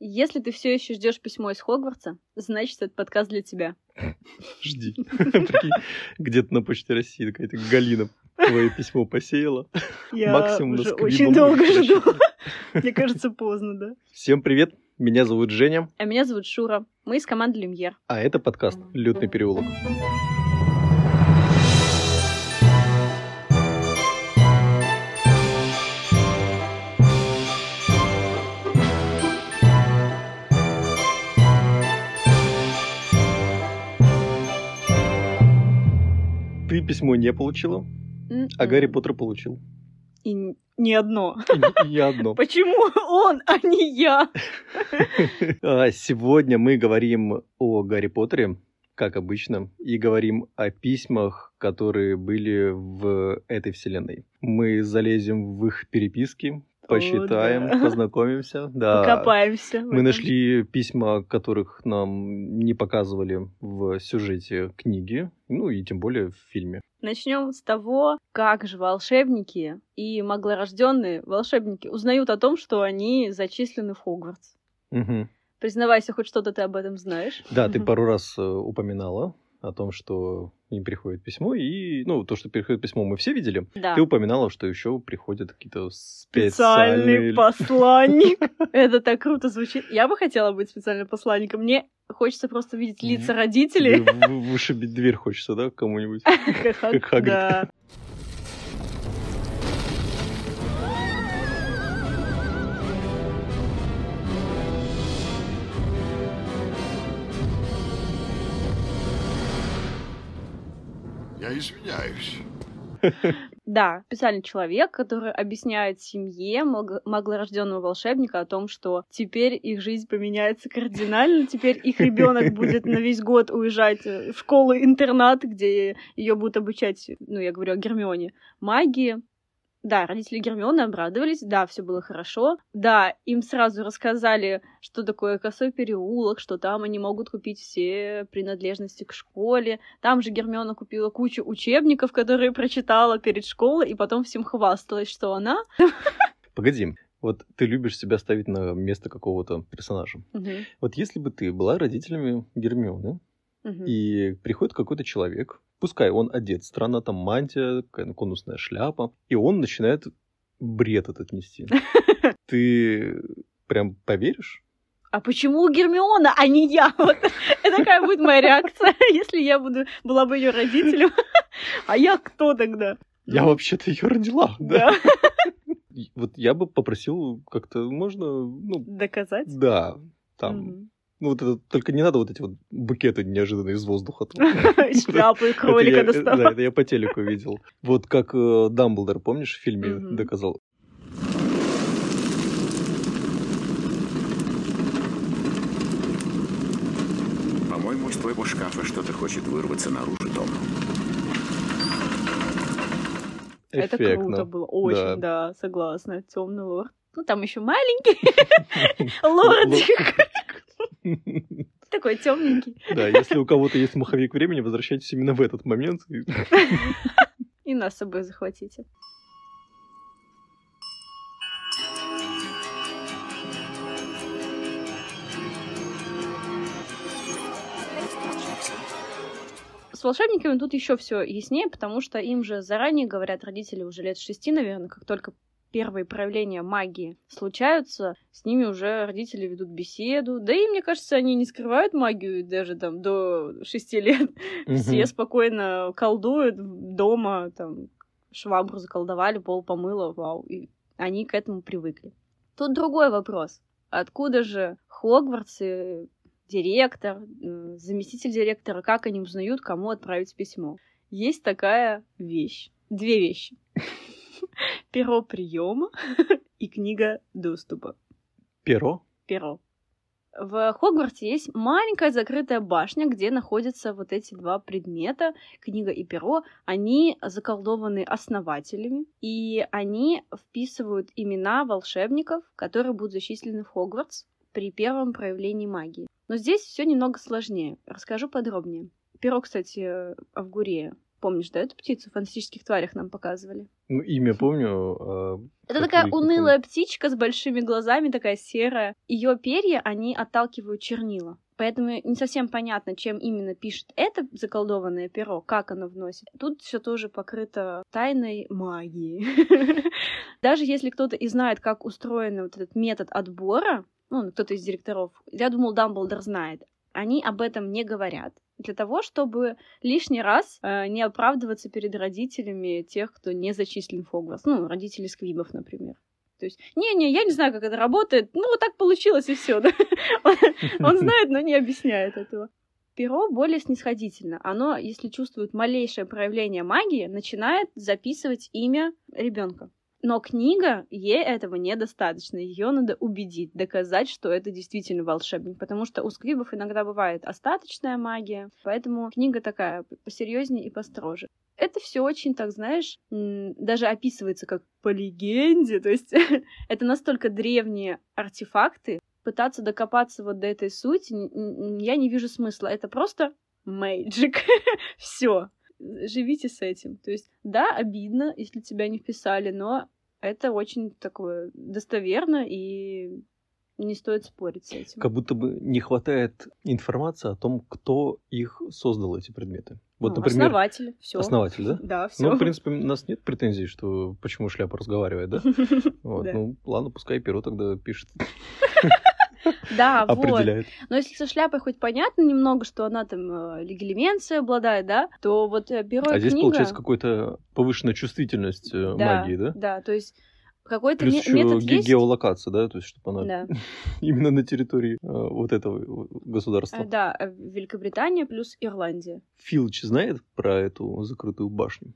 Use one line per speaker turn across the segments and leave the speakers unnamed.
Если ты все еще ждешь письмо из Хогвартса, значит, этот подкаст для тебя.
Жди. Где-то на почте России какая-то Галина твое письмо посеяла.
Я
Максимум
уже очень долго жду. Мне кажется, поздно, да?
Всем привет, меня зовут Женя,
А меня зовут Шура. Мы из команды Люмьер.
а это подкаст «Лютный переулок». Письмо не получила, а Гарри Поттер получил.
И не одно.
И не- и не одно.
Почему он, а не я?
А, Сегодня мы говорим о Гарри Поттере, как обычно, и говорим о письмах, которые были в этой вселенной. Мы залезем в их переписки, посчитаем,
да.
познакомимся. Да.
Покопаемся.
Мы нашли письма, которых нам не показывали в сюжете книги, ну и тем более в фильме.
Начнем с того, как же волшебники и маглорожденные волшебники узнают о том, что они зачислены в Хогвартс.
Мгм.
Признавайся, хоть что-то ты об этом знаешь.
Да, ты пару раз э, упоминала о том, что им приходит письмо, и, ну, то, что приходит письмо, мы все видели.
Да.
Ты упоминала, что еще приходят какие-то
Специальный
специальные...
посланник. Это так круто звучит. Я бы хотела быть специальным посланником. Мне хочется просто видеть лица родителей.
Вы- вы- Вышибить дверь хочется, да, кому-нибудь?
Как
Как Хагрид.
Я извиняюсь.
Да, специальный человек, который объясняет семье маг- маглорожденного волшебника о том, что теперь их жизнь поменяется кардинально, теперь их ребенок будет на весь год уезжать в школу-интернат, где ее будут обучать, ну, я говорю о Гермионе, магии. Да, родители Гермионы обрадовались, да, все было хорошо. Да, им сразу рассказали, что такое косой переулок, что там они могут купить все принадлежности к школе. Там же Гермиона купила кучу учебников, которые прочитала перед школой, и потом всем хвасталась, что она...
Погоди, вот ты любишь себя ставить на место какого-то персонажа.
Мгм,
Вот если бы ты была родителями Гермионы, и приходит какой-то человек, пускай он одет странно, там мантия, какая-то конусная шляпа, и он начинает бред этот нести. Ты прям поверишь?
А почему Гермиона, а не я? Вот это какая будет моя реакция, если я буду была бы ее родителем? А я кто тогда?
Я
Ну,
вообще-то ее родила, да. Вот я бы попросил как-то, можно, ну,
Доказать?
да, там. Ну вот это, только не надо вот эти вот букеты неожиданные из воздуха. Это
кролика
э, Да,
доставать.
это я по телеку видел. Вот как э, Дамблдор, помнишь, в фильме доказал?
По-моему, из твоего шкафа что-то хочет вырваться наружу, Том.
Это
Эффектно.
круто было. Очень, да, согласна. Темный лорд. Ну, там еще маленький лордик. Такой темненький.
Да, если у кого-то есть маховик времени, возвращайтесь именно в этот момент. И-
нас с собой захватите. С волшебниками тут еще все яснее, потому что им же заранее говорят родители уже лет шести, наверное, как только первые проявления магии случаются, с ними уже родители ведут беседу. Да и, мне кажется, они не скрывают магию даже там до шести лет. Все спокойно колдуют дома, там, швабру заколдовали, пол помыло, вау. И они к этому привыкли. Тут другой вопрос. Откуда же Хогвартс и директор, заместитель директора, как они узнают, кому отправить письмо? Есть такая вещь. Две вещи. Перо приема и книга доступа.
Перо.
Перо. В Хогвартсе есть маленькая закрытая башня, где находятся вот эти два предмета, книга и перо. Они заколдованы основателями, и они вписывают имена волшебников, которые будут зачислены в Хогвартс при первом проявлении магии. Но здесь все немного сложнее. Расскажу подробнее. Перо, кстати, Авгурея. Помнишь, да, эту птицу в фантастических тварях нам показывали?
Ну, имя помню. а
Это такая унылая птичка с большими глазами, такая серая. Ее перья, они отталкивают чернила. Поэтому не совсем понятно, чем именно пишет это заколдованное перо, как оно вносит. Тут все тоже покрыто тайной магии. Даже если кто-то и знает, как устроен вот этот метод отбора, ну, кто-то из директоров, я думал, Дамблдор знает, они об этом не говорят. Для того, чтобы лишний раз э, не оправдываться перед родителями тех, кто не зачислен в Хогвартс. Ну, родители сквибов, например. То есть, не-не, я не знаю, как это работает. Ну, вот так получилось, и все. Он знает, но не объясняет этого. Перо более снисходительно. Оно, если чувствует малейшее проявление магии, начинает записывать имя ребенка. Но книга, ей этого недостаточно. Ее надо убедить, доказать, что это действительно волшебник. Потому что у сквибов иногда бывает остаточная магия. Поэтому книга такая посерьезнее и построже. Это все очень, так знаешь, даже описывается как по легенде. То есть это настолько древние артефакты. Пытаться докопаться вот до этой сути я не вижу смысла. Это просто magic. все живите с этим. То есть, да, обидно, если тебя не вписали, но это очень такое достоверно, и не стоит спорить с этим.
Как будто бы не хватает информации о том, кто их создал, эти предметы. Вот,
Ну,
например,
основатель, все.
основатель, да?
Да, все.
Ну, в принципе, у нас нет претензий, что почему шляпа разговаривает, да? Вот, ну, ладно, пускай перо тогда пишет,
Да, вот. Но если со шляпой хоть понятно немного, что она там э, легилименцией обладает, да, то вот э, перо и
А здесь получается какая-то повышенная чувствительность э, магии, да?
Да, то есть какой-то
Плюс
ме- метод
ге-
есть.
геолокация, да, то есть чтобы она
Да.
именно на территории э, вот этого э, государства.
Э, Да, э, Великобритания плюс Ирландия.
Филч знает про эту закрытую башню?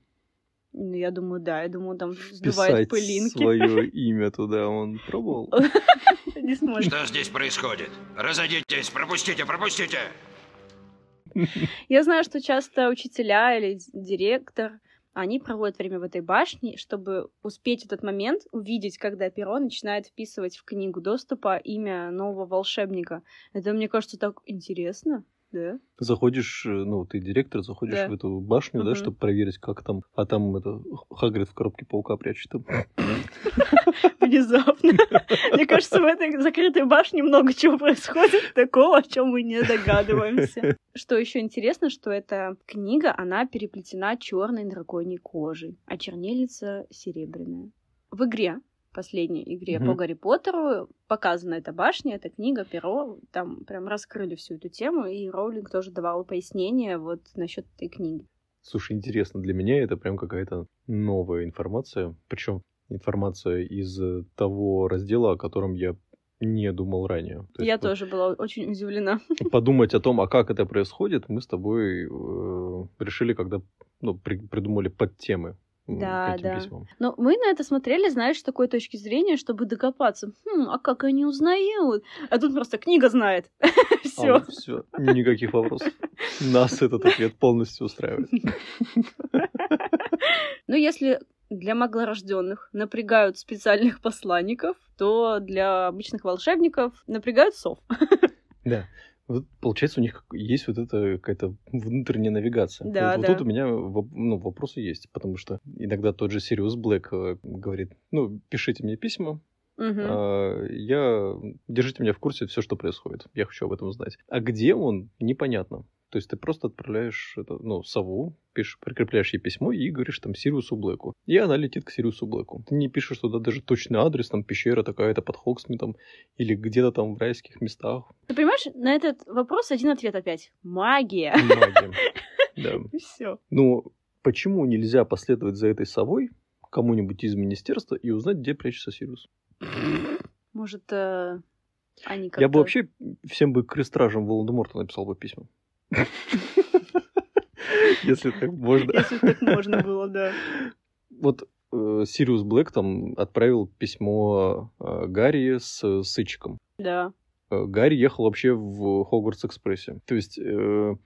Я думаю, да, я думаю, там сдувает
Писать
пылинки.
свое имя туда он пробовал?
Не сможет.
Что здесь происходит? Разойдитесь, пропустите, пропустите!
Я знаю, что часто учителя или директор, они проводят время в этой башне, чтобы успеть этот момент увидеть, когда перо начинает вписывать в книгу доступа имя нового волшебника. Это, мне кажется, так интересно, да?
Заходишь, э, ну, ты директор, заходишь
Да.
в эту башню, да,
Мгм.
чтобы проверить, как там, а там это Хагрид в коробке паука прячет.
Внезапно. Мне кажется, в этой закрытой башне много чего происходит такого, о чем мы не догадываемся. Что еще интересно, что эта книга, она переплетена черной драконьей кожей, а чернильница серебряная. В игре последней игре
Мгм.
по Гарри Поттеру показана эта башня, эта книга, перо, там прям раскрыли всю эту тему, и Роулинг тоже давала пояснение вот насчет этой книги.
Слушай, интересно, для меня это прям какая-то новая информация, причем информация из э, того раздела, о котором я не думал ранее. То есть
Я
вот
тоже была очень удивлена.
Подумать о том, а как это происходит, мы с тобой э, решили, когда ну, при- придумали подтемы
Да, да.
письмам.
Но мы на это смотрели, знаешь, с такой точки зрения, чтобы докопаться. Хм, а как они узнают? А тут просто книга знает. Все.
А все, никаких вопросов. Нас этот ответ полностью устраивает.
Ну, если для маглорожденных напрягают специальных посланников, то для обычных волшебников напрягают сов.
Да. Вот, получается, у них есть вот эта какая-то внутренняя навигация.
Да,
вот, вот
да.
тут у меня ну, вопросы есть, потому что иногда тот же Сириус Блэк э, говорит, ну, пишите мне письма,
Мгм.
а, я держите меня в курсе все, что происходит. Я хочу об этом знать. А где он, непонятно. То есть ты просто отправляешь это, ну, сову, пишешь, прикрепляешь ей письмо и говоришь там Сириусу Блэку. И она летит к Сириусу Блэку. Ты не пишешь туда даже точный адрес, там пещера такая-то под Хоксмитом или где-то там в райских местах.
Ты понимаешь, на этот вопрос один ответ опять. Магия.
Магия. Да.
Все.
Ну, почему нельзя последовать за этой совой кому-нибудь из министерства и узнать, где прячется Сириус?
Может, э, они как-то...
Я бы вообще всем бы крестражам Волан-де-Морта написал бы письма. Если так можно.
Если так можно было, да.
Вот э, Сириус Блэк там отправил письмо э, Гарри с Сычиком.
Да.
Э, Гарри ехал вообще в Хогвартс-экспрессе. То есть э,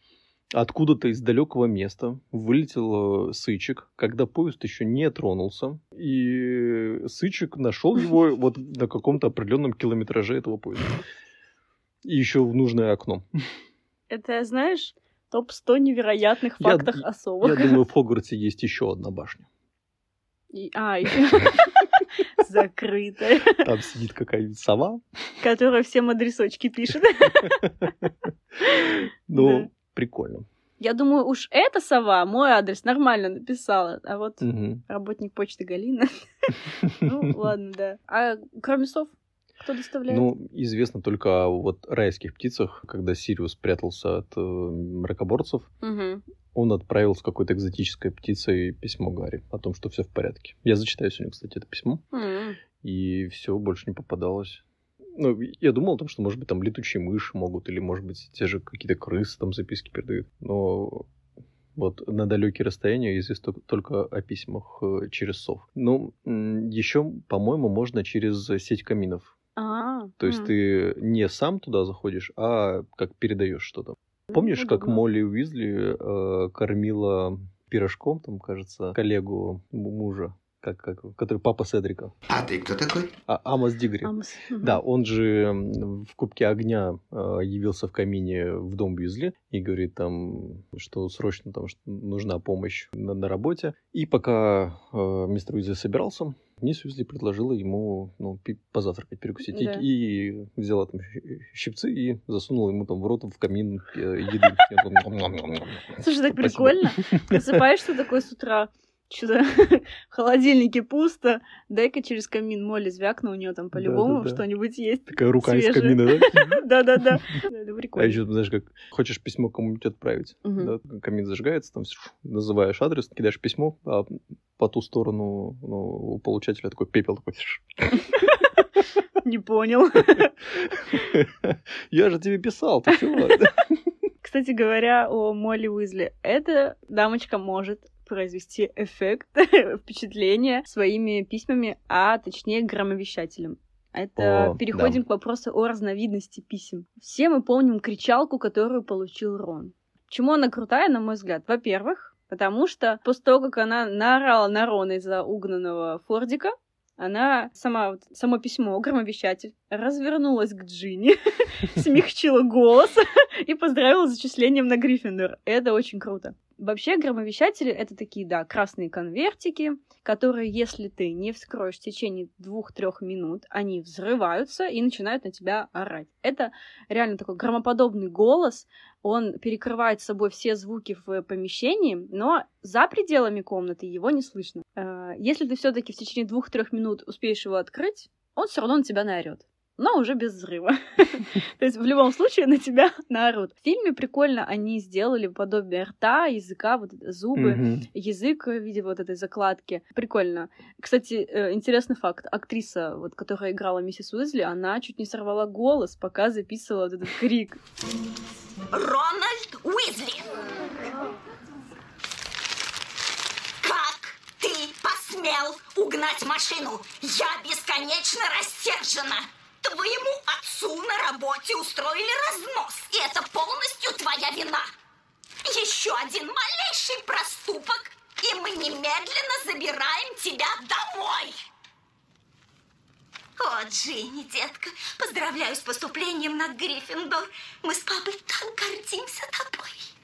откуда-то из далекого места вылетел э, Сычик, когда поезд еще не тронулся, и Сычик нашел его вот на каком-то определенном километраже этого поезда. И еще в нужное окно.
Это, знаешь, Топ-100 невероятных
Я-
фактов о совах.
Я думаю, в Хогвартсе есть еще одна башня.
И- А, ещё закрытая,
Там сидит какая-нибудь сова.
которая всем адресочки пишет.
Ну,
Да.
прикольно.
Я думаю, уж эта сова мой адрес нормально написала, а вот
Мгм.
работник почты Галина. Ну, ладно, да. А кроме сов, кто доставляет?
Ну, известно только о вот райских птицах, когда Сириус прятался от э, мракоборцев,
Мгм.
он отправил с какой-то экзотической птицей письмо Гарри о том, что все в порядке. Я зачитаю сегодня, кстати, это письмо,
М.
и все больше не попадалось. Ну, я думал о том, что, может быть, там летучие мыши могут, или, может быть, те же какие-то крысы там записки передают. Но вот на далекие расстояния известно только о письмах э, через сов. Ну, еще, по-моему, можно через сеть каминов.
А,
То есть
м.
ты не сам туда заходишь, а как передаешь что-то. Помнишь, как. Молли Уизли э, кормила пирожком, там, кажется, коллегу му- мужа, как, как, который папа Седрика,
А ты кто такой?
а, Амос Дигри.
Амос. Мгм.
Да, он же в Кубке Огня э, явился в камине в дом Уизли и говорит там, что срочно там что нужна помощь на, на работе. И пока э, мистер Уизли собирался, мисс Уизли предложила ему ну, позавтракать, перекусить. И-
Да.
И, взяла там щипцы и засунула ему там в рот в камин э, еды. И.
Слушай, так прикольно. Просыпаешься такой с утра, что-то в холодильнике пусто, дай-ка через камин Молли звякну, у нее там по-любому
Да-да-да.
что-нибудь есть.
Такая рука из
Свежая.
камина, да?
Да-да-да. Это
А еще, знаешь, как хочешь письмо кому-нибудь отправить, да, камин зажигается, там называешь адрес, кидаешь письмо, а по ту сторону ну, у получателя такой пепел такой.
Не понял.
Я же тебе писал, ты чего?
Кстати говоря, о Молли Уизли. Эта дамочка может произвести эффект, впечатление своими письмами, а точнее громовещателем. Это
О,
переходим
да.
к вопросу о разновидности писем. Все мы помним кричалку, которую получил Рон. Почему она крутая, на мой взгляд? Во-первых, потому что после того, как она наорала на Рона из-за угнанного Фордика, она сама, вот, само письмо, громовещатель, развернулась к Джинни, смягчила голос и поздравила с зачислением на Гриффиндор. Это очень круто. Вообще, громовещатели — это такие, да, красные конвертики, которые, если ты не вскроешь в течение двух-трех минут, они взрываются и начинают на тебя орать. Это реально такой громоподобный голос, он перекрывает собой все звуки в помещении, но за пределами комнаты его не слышно. Э, Если ты все-таки в течение двух-трех минут успеешь его открыть, он все равно на тебя наорет. Но уже без взрыва. То есть в любом случае на тебя наорут. В фильме прикольно они сделали подобие рта, языка, вот зубы, язык в виде вот этой закладки. Прикольно. Кстати, э, интересный факт. Актриса, вот, которая играла миссис Уизли, она чуть не сорвала голос, пока записывала вот этот крик.
Рональд Уизли! Как ты посмел угнать машину? Я бесконечно растержена. Твоему отцу на работе устроили разнос, и это полностью твоя вина. Еще один малейший проступок, и мы немедленно забираем тебя домой. О, Джинни, детка, поздравляю с поступлением на Гриффиндор. Мы с папой так гордимся тобой.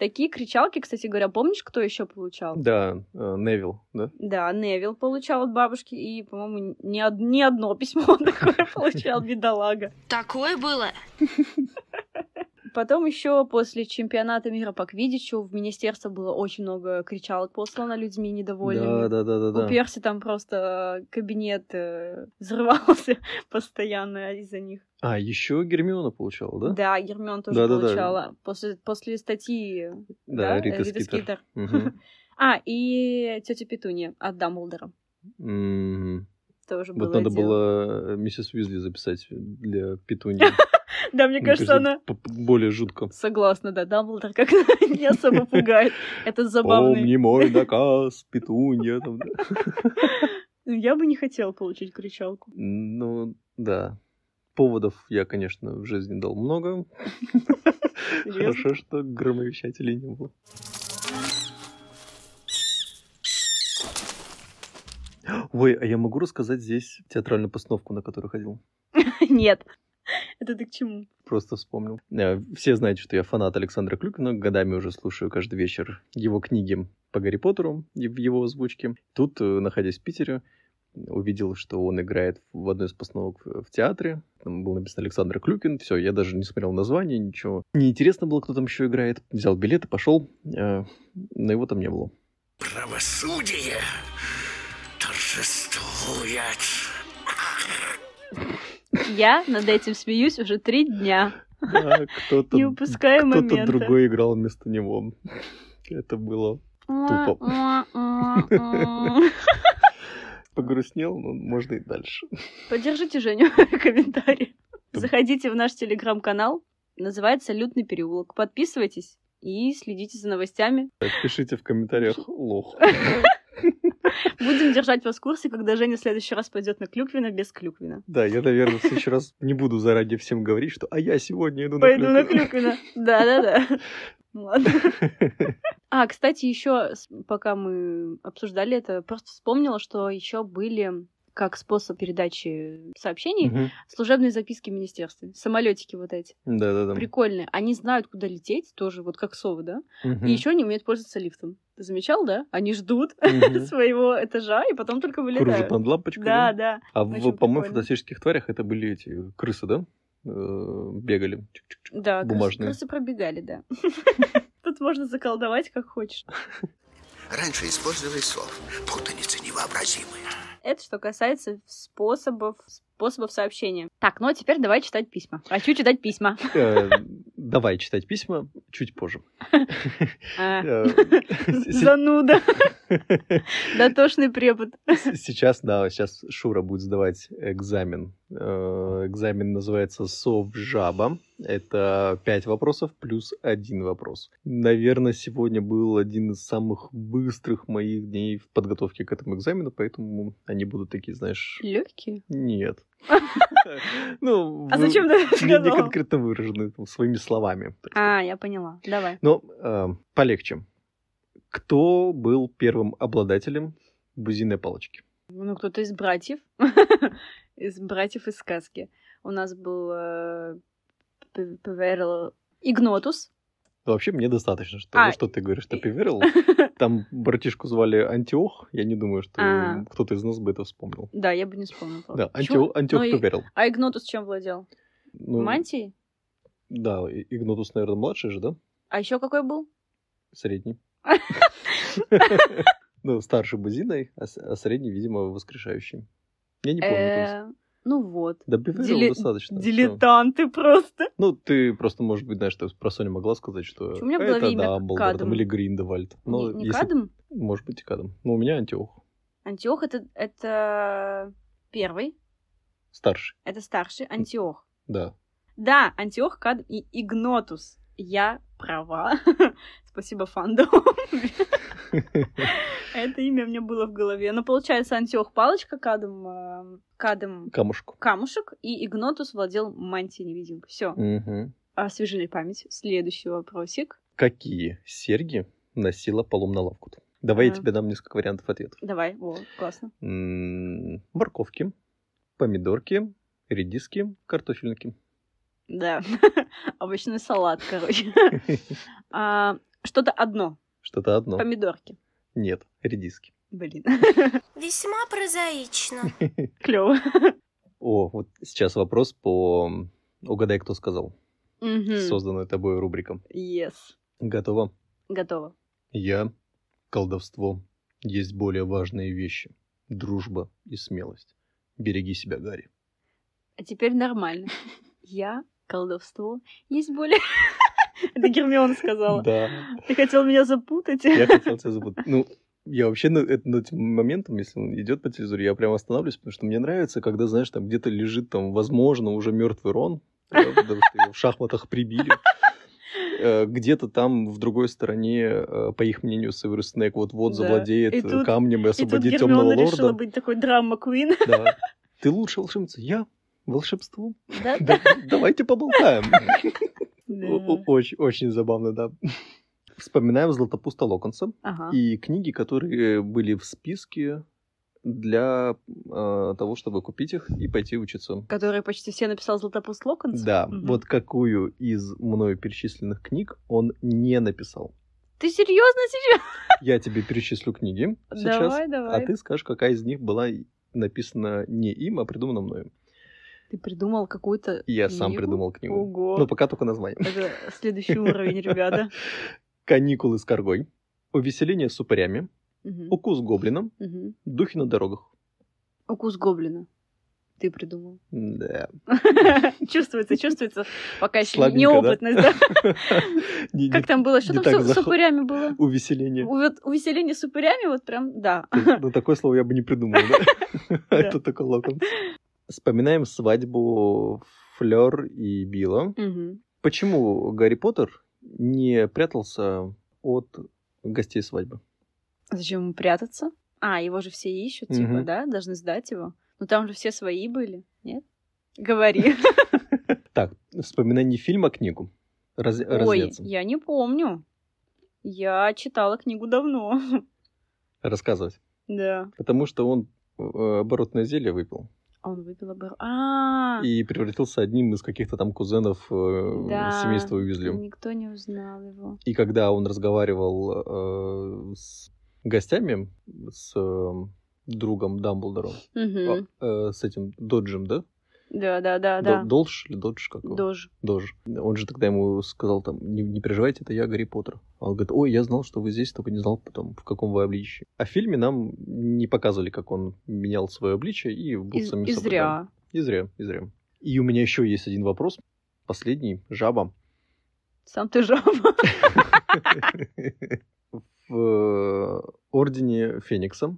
Такие кричалки, кстати говоря, помнишь, кто еще получал?
Да, э, Невил, да?
Да, Невил получал от бабушки, и, по-моему, ни, од- ни одно письмо он такое получал, бедолага.
Такое было?
Потом еще после чемпионата мира по квиддичу в министерство было очень много кричалок послано людьми недовольными.
Да, да, да, да, да.
У Перси там просто кабинет э, взрывался постоянно из-за них.
А, еще Гермиона получала, да?
Да, Гермион тоже
Да-да-да.
получала. После, после статьи
Да,
да,
Рита
э,
Скитер. Мгм.
А, и тетя Петунья от Дамблдора. Тоже было
Вот надо
дело.
было э, миссис Уизли записать для Петуньи.
Да, мне кажется, она...
более жутко.
Согласна, да, Дамблдор как не особо пугает. Это забавно.
Помни мой наказ, Петунья.
Ну, Я бы не хотела получить кричалку.
Ну, да. Поводов я, конечно, в жизни дал много. Хорошо, что громовещателей не было. Ой, а я могу рассказать здесь театральную постановку, на которую ходил?
Нет. Это ты к чему?
Просто вспомнил. Э, Все знаете, что я фанат Александра Клюкина. Годами уже слушаю каждый вечер его книги по Гарри Поттеру и в его озвучке. Тут, э, находясь в Питере, увидел, что он играет в одной из постановок в театре. Там был написано Александр Клюкин. Все, я даже не смотрел название, ничего. Неинтересно было, кто там еще играет. Взял билет и пошел. э, Но его там не было.
Правосудие торжествует.
Я над этим смеюсь уже три дня.
Кто-то,
Не упуская
кто-то
момента.
другой играл вместо него. Это было Тупо. погрустнел, но можно и дальше.
Поддержите Женю в комментарии. Заходите в наш телеграм-канал. Называется «Лютный переулок». Подписывайтесь и следите за новостями.
Пишите в комментариях лох.
Будем держать вас в курсе, когда Женя в следующий раз пойдет на Клюквина без Клюквина.
Да, я, наверное, в следующий раз не буду заранее всем говорить, что «а я сегодня иду
Пойду
на
на
Клюквина».
Клюквина. Да-да-да. Ну Ладно. А, кстати, еще пока мы обсуждали это, просто вспомнила, что еще были как способ передачи сообщений
Мгм.
служебные записки в министерстве. Самолетики вот эти.
Да-да-да.
Прикольные. Они знают, куда лететь, тоже вот как совы, да?
Мгм.
И еще они умеют пользоваться лифтом. Ты замечал, да? Они ждут
Мгм.
своего этажа и потом только
Кружат
вылетают.
над лампочкой.
Да, да.
А
Очень
в, по-моему, фантастических тварях это были эти крысы, да? Э, Бегали. Чик-чик-чик.
Да, крысы-
Бумажные.
крысы пробегали, да. Тут можно заколдовать как хочешь.
Раньше использовали слов. Путаница невообразимая.
Это что касается способов, способов сообщения. Так, ну а теперь давай читать письма. Хочу читать письма.
Э, Давай читать письма чуть позже.
А,
Э,
Зануда. Дотошный препод.
Сейчас, да, сейчас Шура будет сдавать экзамен. Э, Экзамен называется «Совжаба». Это пять вопросов плюс один вопрос. Наверное, сегодня был один из самых быстрых моих дней в подготовке к этому экзамену, поэтому они будут такие, знаешь...
Легкие.
Нет. Ну,
А зачем ты это
не, конкретно выражены своими словами.
А, я поняла. Давай.
Но э, полегче. Кто был первым обладателем бузиной палочки?
Ну, кто-то из братьев. Из братьев из сказки. У нас был э, П- Паверл Игнотус.
Вообще, мне достаточно что
А.
что ты говоришь, что Пиверл. Там братишку звали Антиох. Я не думаю, что
А.
кто-то из нас бы это вспомнил.
Да, я бы не вспомнила.
Да? Антиох, Антиох
Ну и-
Пиверл.
А Игнотус чем владел?
Ну,
Мантией?
Да, И- Игнатус, наверное, младший же, да?
А еще какой был?
Средний. Ну, старший бузиной, а а средний, видимо, воскрешающий. Я не помню.
Э, Ну вот.
Да, достаточно.
Дилетанты просто.
Ну, ты просто, может быть, знаешь, про Соню могла сказать, что
У меня в
это
имя
Дамблдор там, или Гриндевальд. Но
не не
если-
Кадм?
Может быть, и Кадм. Но у меня Антиох.
Антиох это, это первый,
Старший,
это старший Антиох.
да.
Да, Антиох, Кадм и Игнотус. Я права. Спасибо фандом. Это имя мне было в голове. Но получается Антиох палочка, Кадм, э, Кадм
Камушку.
камушек, и Игнотус владел мантией невидимка. Все,
Мгм.
освежили память. Следующий вопросик.
Какие серьги носила Полумна Лавкут? Давай я
А.
тебе дам несколько вариантов ответов.
Давай, о, классно.
Морковки, помидорки, редиски, картофельники.
Да, овощной салат, короче. А, Что-то одно.
Что-то одно.
Помидорки.
Нет, редиски.
Блин,
Весьма прозаично.
клево.
О, вот сейчас вопрос по «Угадай, кто сказал». Созданная тобой рубрика.
Yes.
Готово?
Готово.
Я, колдовство, есть более важные вещи. Дружба и смелость. Береги себя, Гарри.
А теперь нормально. Я, колдовство, есть более... Это Гермиона сказала.
Да,
Ты хотел меня запутать?
я хотел тебя запутать. Ну, я вообще на, это- над этим моментом, если он идет по телевизору, я прям останавливаюсь, потому что мне нравится, когда, знаешь, там где-то лежит, там, возможно, уже мертвый Рон, потому что его в шахматах прибили. Э, Где-то там в другой стороне, э, по их мнению, Северус Снэк вот-вот
Да.
завладеет
И
э,
тут-
камнем и
И тут
освободит темного
Гермиона решила быть такой драма Куин.
Да. Ты лучшая волшебница. Я волшебство.
Да?
Да, Давайте поболтаем. Очень, очень забавно, да. Вспоминаем Златопуста Локонса
Ага.
и книги, которые были в списке для э, того, чтобы купить их и пойти учиться.
Которые почти все написал Златопуст Локонс?
Да,
Мгм.
вот какую из мною перечисленных книг он не написал.
Ты серьезно сейчас?
Я тебе перечислю книги сейчас,
Давай,
а
давай.
ты скажешь, какая из них была написана не им, а придумана мною.
Ты придумал какую-то
я сам
книгу?
придумал книгу.
Ого.
Ну, пока только название.
Это следующий уровень, ребята.
Каникулы с коргой. Увеселение с упырями. Укус гоблином. Духи на дорогах.
Укус гоблина. Ты придумал.
Да.
Чувствуется, чувствуется. Пока еще неопытность, да? Как там было? Что там с- упырями было?
Увеселение.
Увеселение с упырями, вот прям, да.
Ну, такое слово я бы не придумал, да? Это только локон. Вспоминаем свадьбу Флёр и Билла.
Мгм.
Почему Гарри Поттер не прятался от гостей свадьбы?
Зачем ему прятаться? А, его же все ищут, типа,
Мгм.
да? Должны сдать его. Ну там же все свои были, нет? Говори.
Так, вспоминай не фильм, а книгу. Раз-
Ой, я не помню. Я читала книгу давно.
Рассказывать.
Да.
Потому что он э, оборотное зелье выпил
А Он выпил обор... А,
и превратился одним из каких-то там кузенов э,
Да.
семейства Уизли.
никто не узнал его.
И когда он разговаривал э, с гостями, с э, другом Дамблдора,
Мгм.
э, с этим Доджем, да?
Да, да, да, да.
Додж или Додж как его?
Дож.
Додж. Он же тогда ему сказал там, не, не переживайте, это я Гарри Поттер. А он говорит, ой, я знал, что вы здесь, только не знал потом, в каком вы обличии. А в фильме нам не показывали, как он менял свое обличие и был
И,
самим
и
собой,
зря.
И зря, и зря. И у меня еще есть один вопрос. Последний. Жаба.
Сам ты жаба.
В Ордене Феникса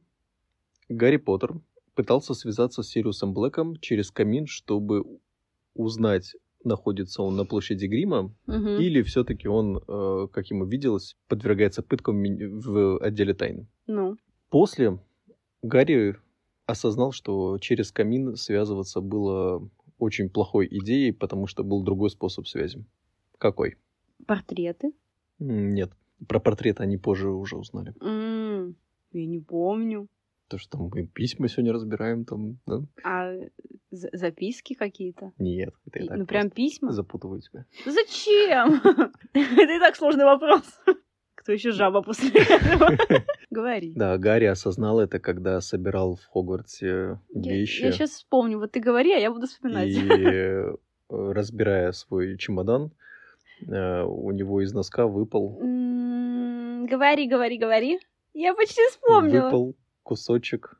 Гарри Поттер пытался связаться с Сириусом Блэком через камин, чтобы узнать, находится он на площади Грима,
Мгм.
или все-таки он, э, как ему виделось, подвергается пыткам в отделе тайны.
Ну,
После Гарри осознал, что через камин связываться было очень плохой идеей, потому что был другой способ связи. Какой?
портреты.
Нет. Про портрет они позже уже узнали.
М, Я не помню.
То, что там мы письма сегодня разбираем, там, да?
А за- записки какие-то?
Нет, это я
И-
так
Ну, прям письма?
запутываю тебя.
Зачем? Это и так сложный вопрос. Кто еще жаба после этого? Говори.
Да, Гарри осознал это, когда собирал в Хогвартсе вещи.
Я сейчас вспомню. Вот ты говори, а я буду вспоминать.
И э, разбирая свой чемодан, э, у него из носка выпал,
Говори, говори, говори. Я почти вспомнила.
выпал кусочек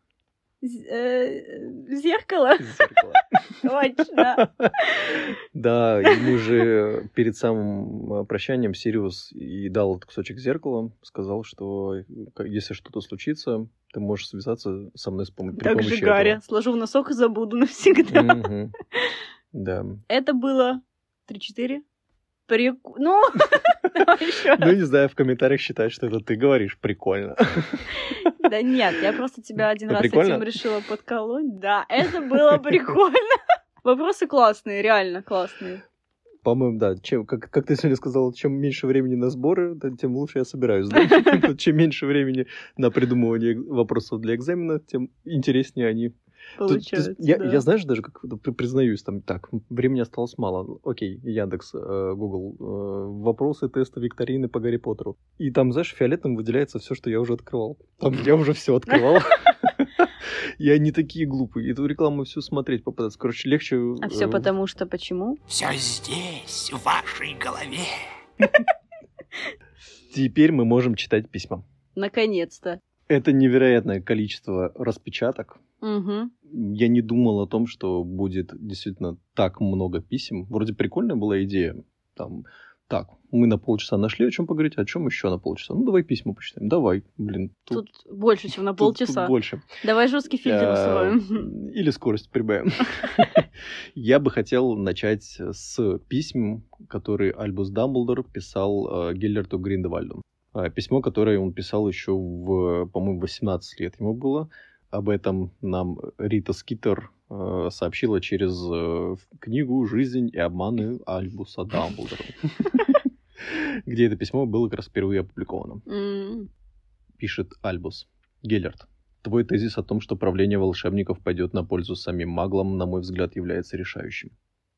э, Зеркало.
зеркала.
Точно.
Да, ему же перед самым э, прощанием Сириус и дал этот кусочек зеркала, сказал, что э, если что-то случится, ты можешь связаться со мной с пом- при
Так же, Гарри. Сложу в носок и забуду навсегда.
Да.
Это было 3-4. Прику... Ну,
Ну, не знаю, в комментариях считать, что это ты говоришь. Прикольно.
Да нет, я просто тебя один раз этим решила подколоть. Да, это было прикольно. Вопросы классные, реально классные.
По-моему, да. Чем, как, как ты сегодня сказал, чем меньше времени на сборы, тем лучше я собираюсь. да. Чем меньше времени на придумывание вопросов для экзамена, тем интереснее они Тут-
Получается,
я,
да.
я знаешь, даже как при- признаюсь, там так, времени осталось мало. Окей, Яндекс, э, Google, э, вопросы, тесты, викторины по Гарри Поттеру. И там, знаешь, фиолетом выделяется все, что я уже открывал. Там я уже все открывал. И они такие глупые. Эту рекламу всю смотреть попадаться. Короче, легче...
А все
э,
потому что почему?
Все здесь, в вашей голове.
Теперь мы можем читать письма.
Наконец-то.
Это невероятное количество распечаток.
Угу.
Я не думал о том, что будет действительно так много писем. Вроде прикольная была идея. Там, так, мы на полчаса нашли о чем поговорить, о чем еще на полчаса. Ну, давай письма почитаем. Давай, блин.
Тут больше, чем на
тут- тут
полчаса.
больше.
Давай жесткий фильтр
Э,
устроим.
Или скорость прибавим. Я бы хотел начать с писем, которые Альбус Дамблдор писал э, Гиллерту Гриндевальду. А, Письмо, которое он писал еще в, по-моему, 18 лет ему было. Об этом нам Рита Скитер э, сообщила через э, книгу «Жизнь и обманы Альбуса Дамблдора», где это письмо было как раз впервые опубликовано пишет Альбус. Геллерт. Твой тезис о том, что правление волшебников пойдет на пользу самим маглам, на мой взгляд, является решающим.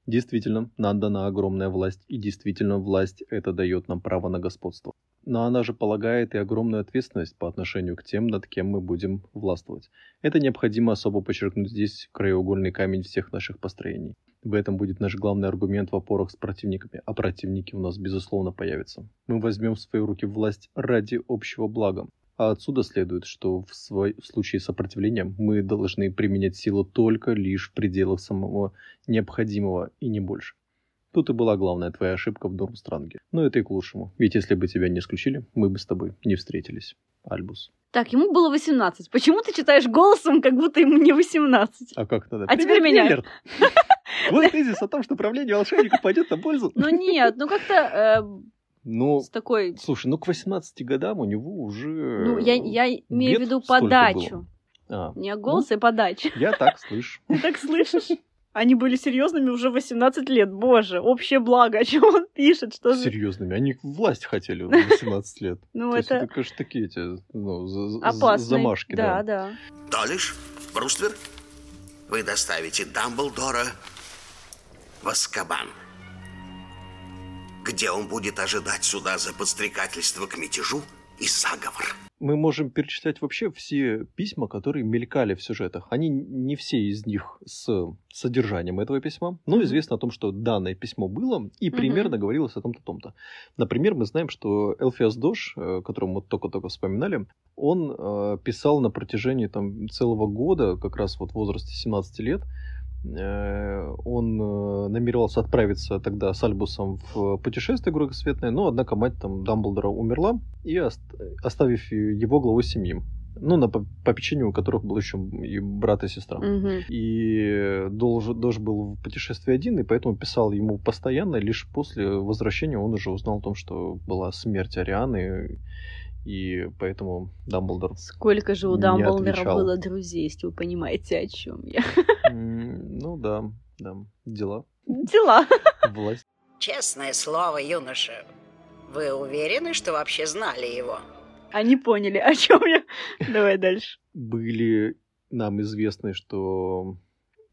Действительно, нам дана огромная власть, и действительно власть это дает нам право на господство. Но она же полагает и огромную ответственность по отношению к тем, над кем мы будем властвовать. Это необходимо особо подчеркнуть здесь краеугольный камень всех наших построений. В этом будет наш главный аргумент в опорах с противниками, а противники у нас безусловно появятся. Мы возьмем в свои руки власть ради общего блага. А отсюда следует, что в, свой, в случае сопротивления мы должны применять силу только лишь в пределах самого необходимого и не больше. Тут и была главная твоя ошибка в Дормстранге. Но это и к лучшему. Ведь если бы тебя не исключили, мы бы с тобой не встретились. Альбус.
Так, ему было 18. Почему ты читаешь голосом, как будто ему не 18?
А как надо?
А теперь меня.
Вот тезис о том, что правление волшебников пойдет на пользу.
Ну нет, ну как-то э,
Ну,
с такой...
слушай, ну к 18 годам у него уже...
Ну, я, я имею в виду подачу.
А,
Не голос, а подача.
я так слышу.
Ты так слышишь? Они были серьезными уже 18 лет. Боже, общее благо. О чем он пишет? Что.
Серьезными. Они власть хотели в 18 лет.
Ну,
То есть
это
это, конечно, такие эти ну, замашки.
Да,
Да,
да.
Долиш, Бруствер, вы доставите Дамблдора в Аскабан, где он будет ожидать суда за подстрекательство к мятежу и заговор.
Мы можем перечислять вообще все письма, которые мелькали в сюжетах. Они не все из них с содержанием этого письма, но известно о том, что данное письмо было и примерно говорилось о том-то, том-то. Например, мы знаем, что Элфиас Дош, э, которого мы только-только вспоминали, он э, писал на протяжении там, целого года, как раз вот в возрасте 17 лет, он э, намеревался отправиться тогда с Альбусом в путешествие кругосветное, но однако мать там Дамблдора умерла, и ост- оставив его главой семьи. Ну, на по- попечению у которых был еще и брат и сестра.
Мгм.
И Долж, Дож был в путешествии один, и поэтому писал ему постоянно. Лишь после возвращения он уже узнал о том, что была смерть Арианы, и поэтому Дамблдор...
Сколько же у Дамблдора
отвечал.
было друзей, если вы понимаете, о чем я.
Ну да, да, дела,
Дела.
власть.
Честное слово, юноша, вы уверены, что вообще знали его?
Они поняли, о чем я. Давай дальше.
были нам известны, что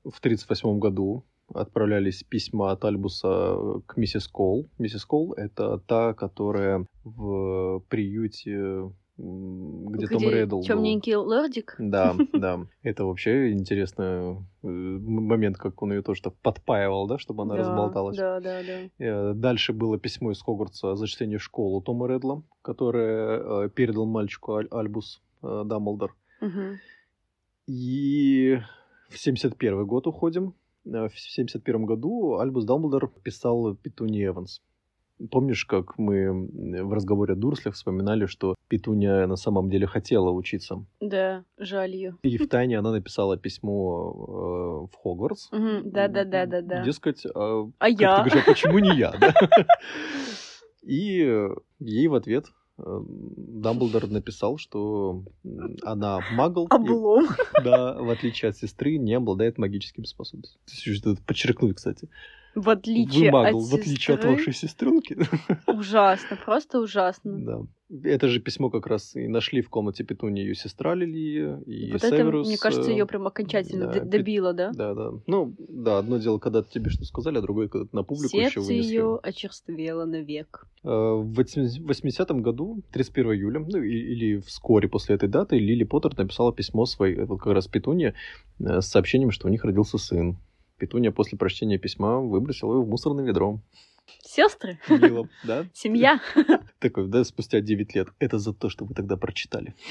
в 1938 году отправлялись письма от Альбуса к миссис Кол. Миссис Кол — это та, которая в приюте, м, где, Том Реддл был.
Темненький лордик.
Да, да. Это вообще интересный э, момент, как он ее тоже так подпаивал, да, чтобы она
Да,
разболталась.
Да, да, да.
Э, Дальше было письмо из Хогвартса о зачислении в школу Тома Реддла, которое э, передал мальчику Аль- Альбус э, Дамблдор.
Мгм.
И в 71 год уходим. Э, В 71 году Альбус Дамблдор писал Петуни Эванс. Помнишь, как мы в разговоре о Дурслях вспоминали, что Петуния на самом деле хотела учиться?
Да, жаль ее.
И в тайне она написала письмо э, в Хогвартс.
Да-да-да-да-да.
Дескать, а,
А я?
ты говоришь, а почему не я? И ей в ответ Дамблдор написал, что она магл, и-
Облом.
да, в отличие от сестры, не обладает магическими способностями. Подчеркнуть, кстати.
В отличие
Вы магл,
от
в отличие от вашей сестренки.
Ужасно, просто ужасно.
Да. Это же письмо как раз и нашли в комнате Петуни ее сестра Лилия и
вот это,
Северус.
мне кажется,
э,
ее прям окончательно
да,
добило, да?
Да, да. Ну, да, одно дело, когда тебе что сказали, а другое, когда на публику еще
Сердце
вынесли.
ее очерствело навек.
Э, В 80-м году, 31 июля, ну или вскоре после этой даты, Лили Поттер написала письмо своей, это как раз Петуне, э, с сообщением, что у них родился сын. Петуния после прочтения письма выбросила его в мусорное ведро.
Сестры,
Мило, да?
семья.
Такой, да, спустя 9 лет. Это за то, что вы тогда прочитали.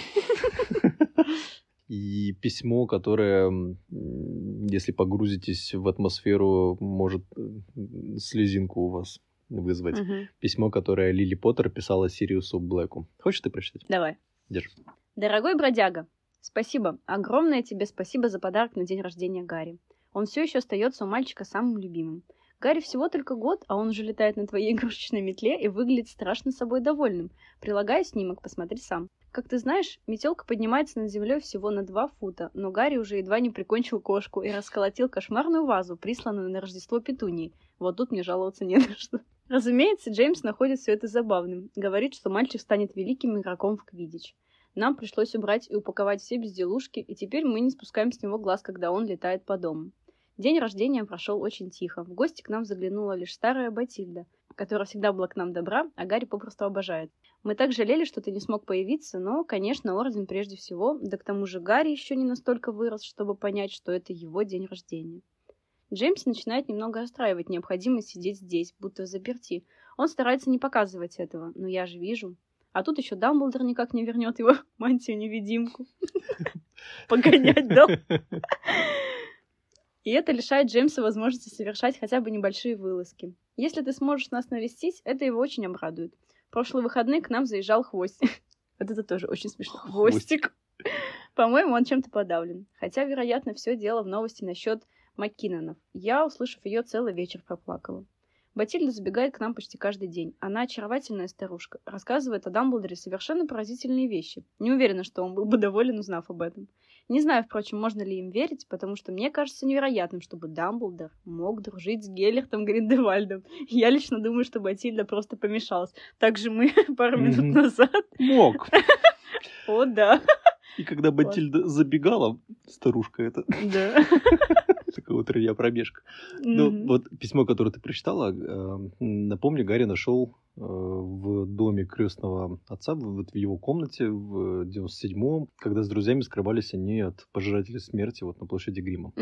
И письмо, которое, если погрузитесь в атмосферу, может слезинку у вас вызвать.
Мгм.
Письмо, которое Лили Поттер писала Сириусу Блэку. Хочешь ты прочитать?
Давай.
Держи.
Дорогой бродяга, спасибо. Огромное тебе спасибо за подарок на день рождения Гарри. Он все еще остается у мальчика самым любимым. Гарри всего только год, а он уже летает на твоей игрушечной метле и выглядит страшно собой довольным. Прилагаю снимок, посмотри сам. Как ты знаешь, метелка поднимается над землей всего на два фута, но Гарри уже едва не прикончил кошку и расколотил кошмарную вазу, присланную на Рождество Петунии. Вот тут мне жаловаться не на что. Разумеется, Джеймс находит все это забавным. Говорит, что мальчик станет великим игроком в квиддич. Нам пришлось убрать и упаковать все безделушки, и теперь мы не спускаем с него глаз, когда он летает по дому. День рождения прошел очень тихо. В гости к нам заглянула лишь старая Батильда, которая всегда была к нам добра, а Гарри попросту обожает. Мы так жалели, что ты не смог появиться, но, конечно, Орден прежде всего, да к тому же Гарри еще не настолько вырос, чтобы понять, что это его день рождения. Джеймс начинает немного расстраивать необходимость сидеть здесь, будто в заперти. Он старается не показывать этого, но я же вижу. А тут еще Дамблдор никак не вернет его мантию-невидимку. Погонять дом. И это лишает Джеймса возможности совершать хотя бы небольшие вылазки. Если ты сможешь нас навестить, это его очень обрадует. В прошлые выходные к нам заезжал Хвостик. Вот это тоже очень смешно. Хвостик. По-моему, он чем-то подавлен. Хотя, вероятно, все дело в новости насчет Маккинонов. Я, услышав ее, целый вечер проплакала. Батильда забегает к нам почти каждый день. Она очаровательная старушка. Рассказывает о Дамблдоре совершенно поразительные вещи. Не уверена, что он был бы доволен, узнав об этом. Не знаю, впрочем, можно ли им верить, потому что мне кажется невероятным, чтобы Дамблдор мог дружить с Геллертом Гриндевальдом. Я лично думаю, что Батильда просто помешалась. Так же мы пару минут назад...
Мог.
О, да.
И когда Батильда забегала, старушка это...
Да.
Такая утренняя пробежка. Ну, вот письмо, которое ты прочитала, э, напомню, Гарри нашел э, в доме крестного отца, вот в его комнате в 97-м, когда с друзьями скрывались они от пожирателей смерти вот на площади Грима.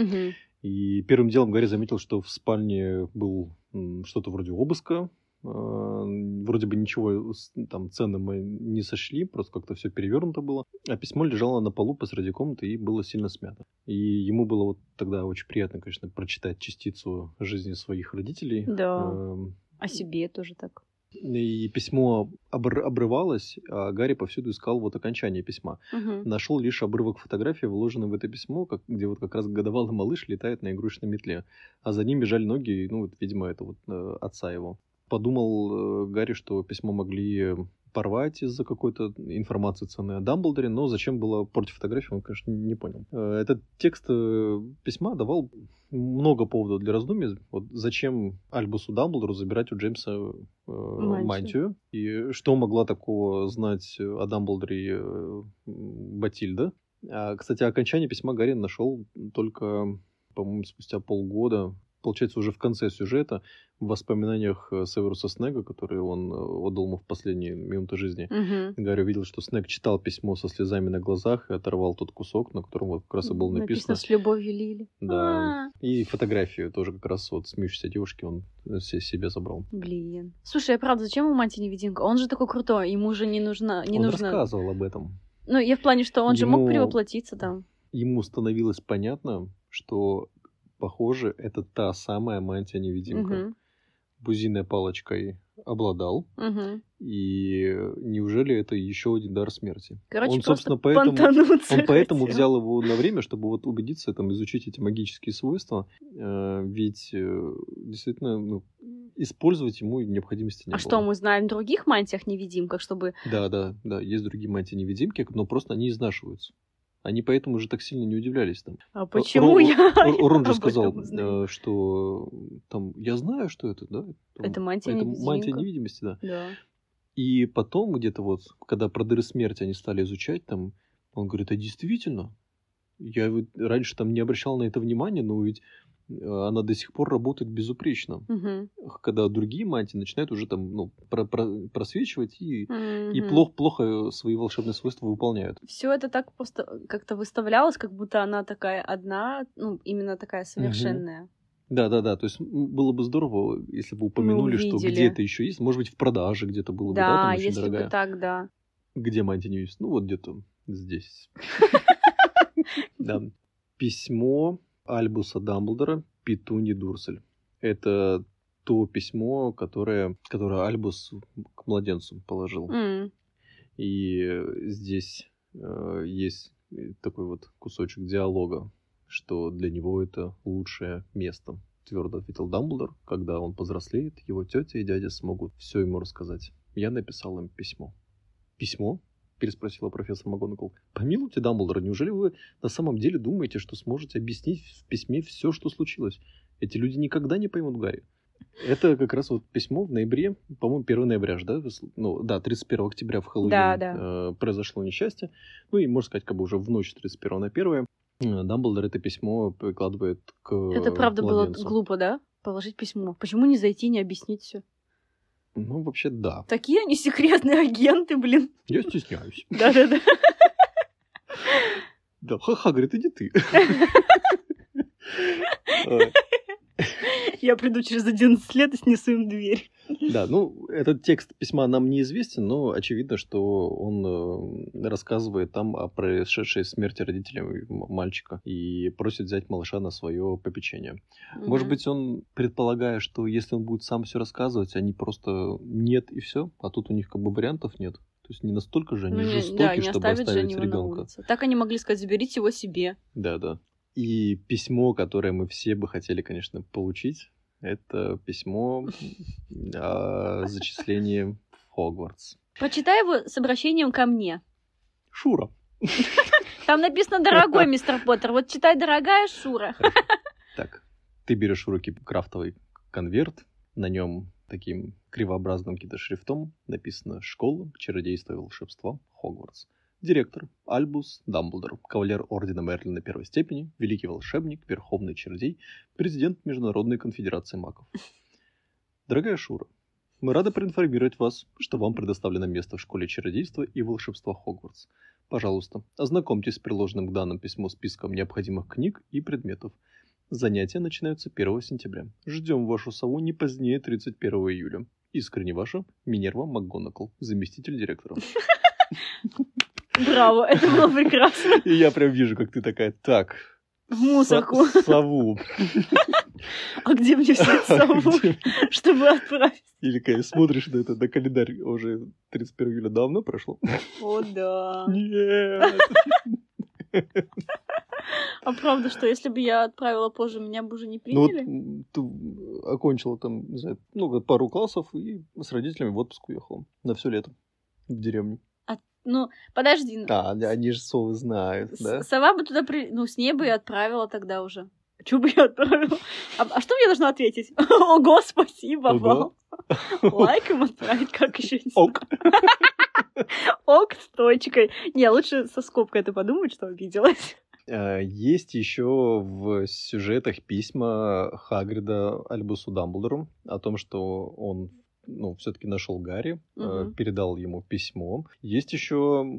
И первым делом Гарри заметил, что в спальне был что-то вроде обыска. Э, Вроде бы ничего там ценным мы не сошли, просто как-то все перевернуто было. А письмо лежало на полу посреди комнаты и было сильно смято. И ему было вот тогда очень приятно, конечно, прочитать частицу жизни своих родителей.
Да.
Эм,
О себе тоже так.
И письмо обр- обрывалось, а Гарри повсюду искал вот окончание письма.
Мгм.
Нашел лишь обрывок фотографии, вложенный в это письмо, как, где вот как раз годовалый малыш летает на игрушечной метле. А за ним бежали ноги, ну, вот, видимо, это вот э, отца его. Подумал э, Гарри, что письмо могли порвать из-за какой-то информации ценной о Дамблдоре, но зачем было портить фотографию, он, конечно, не понял. Э, Этот текст э, письма давал много поводов для раздумий. Вот зачем Альбусу Дамблдору забирать у Джеймса э, мантию? И что могла такого знать о Дамблдоре э, Батильда? А, кстати, окончание письма Гарри нашел только, по-моему, спустя полгода. Получается, уже в конце сюжета, в воспоминаниях э, Северуса Снега, которые он э, отдал ему в последние минуты жизни,
Мгм.
Гарри увидел, что Снег читал письмо со слезами на глазах и оторвал тот кусок, на котором вот как раз и было написано.
с любовью Лили.
Да.
А,
И фотографию тоже как раз вот смеющейся девушки он э, се- себе забрал.
Блин. Слушай, а правда, зачем ему мантия невидимка? Он же такой крутой, ему же не нужна, не
он
нужно.
рассказывал об этом.
Ну, я в плане, что он же мог
Ему-
перевоплотиться там.
Ему становилось понятно, что, похоже, это та самая мантия-невидимка.
Мгм.
Бузиной палочкой обладал,
Мгм.
и неужели это еще один дар смерти?
Короче,
он, собственно, поэтому... Он поэтому взял его на время, чтобы вот убедиться, там, изучить эти магические свойства. Э, ведь э, действительно ну, использовать ему необходимости не
А
было.
что, мы знаем других мантиях невидимках, чтобы...
Да, да, да, есть другие мантии-невидимки, но просто они изнашиваются. Они поэтому уже так сильно не удивлялись там.
А почему
Рон-
я
Рон же сказал, э, что там я знаю, что это, да? Там,
Это мантия
это
невидимка.
мантия невидимости, да.
Да.
И потом где-то вот, когда про дыры смерти они стали изучать, там, он говорит, а действительно, я вот раньше там не обращал на это внимания, но ведь э, она до сих пор работает безупречно.
Мгм.
Когда другие мантии начинают уже там, ну, про- про- просвечивать и, и
Мгм.
плохо, плохо свои волшебные свойства выполняют.
Все это так просто как-то выставлялось, как будто она такая одна, ну, именно такая совершенная.
Да, да, да. То есть было бы здорово, если бы упомянули, что где-то еще есть. Может быть, в продаже где-то было бы, да,
Да,
там очень
если
дорогая.
бы так, да.
Где мантия не есть? Ну, вот где-то здесь. Да. Письмо Альбуса Дамблдора Петуни Дурсель. Это то письмо, которое, которое Альбус к младенцу положил.
М,
И здесь э, есть такой вот кусочек диалога, что для него это лучшее место. Твердо ответил Дамблдор, когда он повзрослеет, его тетя и дядя смогут все ему рассказать. Я написал им письмо. Письмо? Переспросила профессор МакГонагал. Помилуйте, Дамблдор, неужели вы на самом деле думаете, что сможете объяснить в письме все, что случилось? Эти люди никогда не поймут Гарри. Это как раз вот письмо в ноябре, по-моему, 1 ноября же, да? Ну, да, 31 октября в Хэллоуин
Да, да.
э, произошло несчастье. Ну и, можно сказать, как бы уже в ночь 31 на 1 э, Дамблдор это письмо прикладывает к
Это правда было
младенцу.
глупо, да? Положить письмо. Почему не зайти, не объяснить все?
Ну, вообще, да.
Такие они секретные агенты, блин.
Я стесняюсь.
Да-да-да.
Да, ха-ха, говорит, иди ты.
Я приду через 11 лет и снесу им дверь.
Да, ну, этот текст письма нам неизвестен, но очевидно, что он э, рассказывает там о происшедшей смерти родителей мальчика и просит взять малыша на свое попечение. Может
Мгм.
быть, он предполагая, что если он будет сам все рассказывать, они просто нет и все, а тут у них как бы вариантов нет. То есть не настолько же они
Ну,
жестоки,
да, не
чтобы
оставить
ребенка.
Так они могли сказать, заберите его себе.
Да, да. И письмо, которое мы все бы хотели, конечно, получить, это письмо о зачислении в Хогвартс.
Прочитай его с обращением ко мне.
Шура.
Там написано «Дорогой мистер Поттер». Вот читай «Дорогая Шура».
Так, ты берешь в руки крафтовый конверт, на нем таким кривообразным каким-то шрифтом написано «Школа, чародейства и волшебства, Хогвартс». Директор Альбус Дамблдор, кавалер Ордена Мерлина первой степени, великий волшебник, верховный чародей, президент Международной конфедерации магов. Дорогая Шура, мы рады проинформировать вас, что вам предоставлено место в школе чародейства и волшебства Хогвартс. Пожалуйста, ознакомьтесь с приложенным к данному письму списком необходимых книг и предметов. Занятия начинаются 1 сентября. Ждем вашу сову не позднее 31 июля. Искренне ваша Минерва МакГонагал, заместитель директора.
Браво, это было прекрасно.
И я прям вижу, как ты такая, так,
В мусорку.
со- сову.
А где мне взять сову, чтобы отправить?
Или когда смотришь на это, на календарь, уже 31 июля давно прошло.
О, да.
Нет.
А правда, что если бы я отправила позже, меня бы уже не
Ну вот
приняли?
ты окончила там, не знаю, ну, пару классов и с родителями в отпуск уехала на все лето в деревню.
Ну, подожди. ну,
А, они- же совы знают, да?
Сова бы туда при... Ну, с ней бы и отправила тогда уже. Чего бы я отправила? А, а что мне должна ответить? Ого, спасибо
Ого.
вам. Лайк им отправить, как еще не
Ок.
Ок с точкой. Не, лучше со скобкой это подумать, что обиделась.
А, Есть еще в сюжетах письма Хагрида Альбусу Дамблдору о том, что он ну, все-таки нашел Гарри,
Мгм.
передал ему письмо. Есть еще